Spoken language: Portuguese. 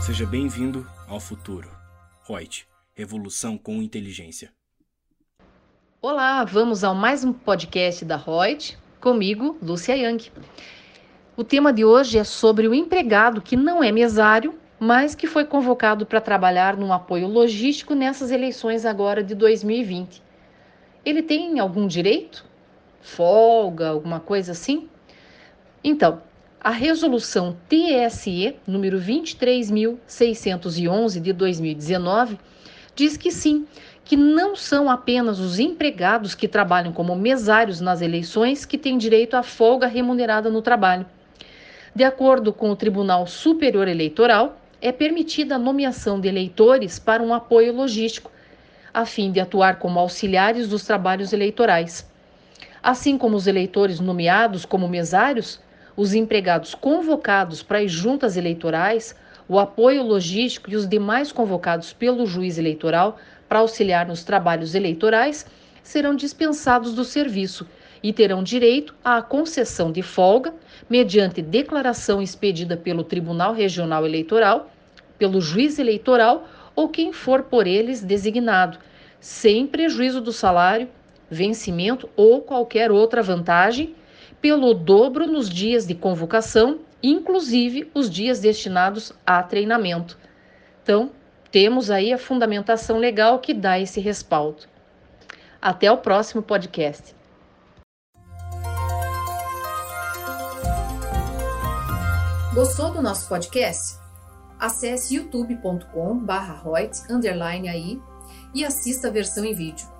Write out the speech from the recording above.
Seja bem-vindo ao futuro. Reut, revolução com inteligência. Olá, vamos ao mais um podcast da Reut, comigo, Lúcia Yang. O tema de hoje é sobre o empregado que não é mesário, mas que foi convocado para trabalhar num apoio logístico nessas eleições agora de 2020. Ele tem algum direito? Folga, alguma coisa assim? Então, a resolução TSE número 23611 de 2019 diz que sim, que não são apenas os empregados que trabalham como mesários nas eleições que têm direito à folga remunerada no trabalho. De acordo com o Tribunal Superior Eleitoral, é permitida a nomeação de eleitores para um apoio logístico, a fim de atuar como auxiliares dos trabalhos eleitorais. Assim como os eleitores nomeados como mesários, os empregados convocados para as juntas eleitorais, o apoio logístico e os demais convocados pelo juiz eleitoral para auxiliar nos trabalhos eleitorais serão dispensados do serviço e terão direito à concessão de folga, mediante declaração expedida pelo Tribunal Regional Eleitoral, pelo juiz eleitoral ou quem for por eles designado, sem prejuízo do salário, vencimento ou qualquer outra vantagem pelo dobro nos dias de convocação, inclusive os dias destinados a treinamento. Então, temos aí a fundamentação legal que dá esse respaldo. Até o próximo podcast. Gostou do nosso podcast? Acesse youtube.com/royt_aí e assista a versão em vídeo.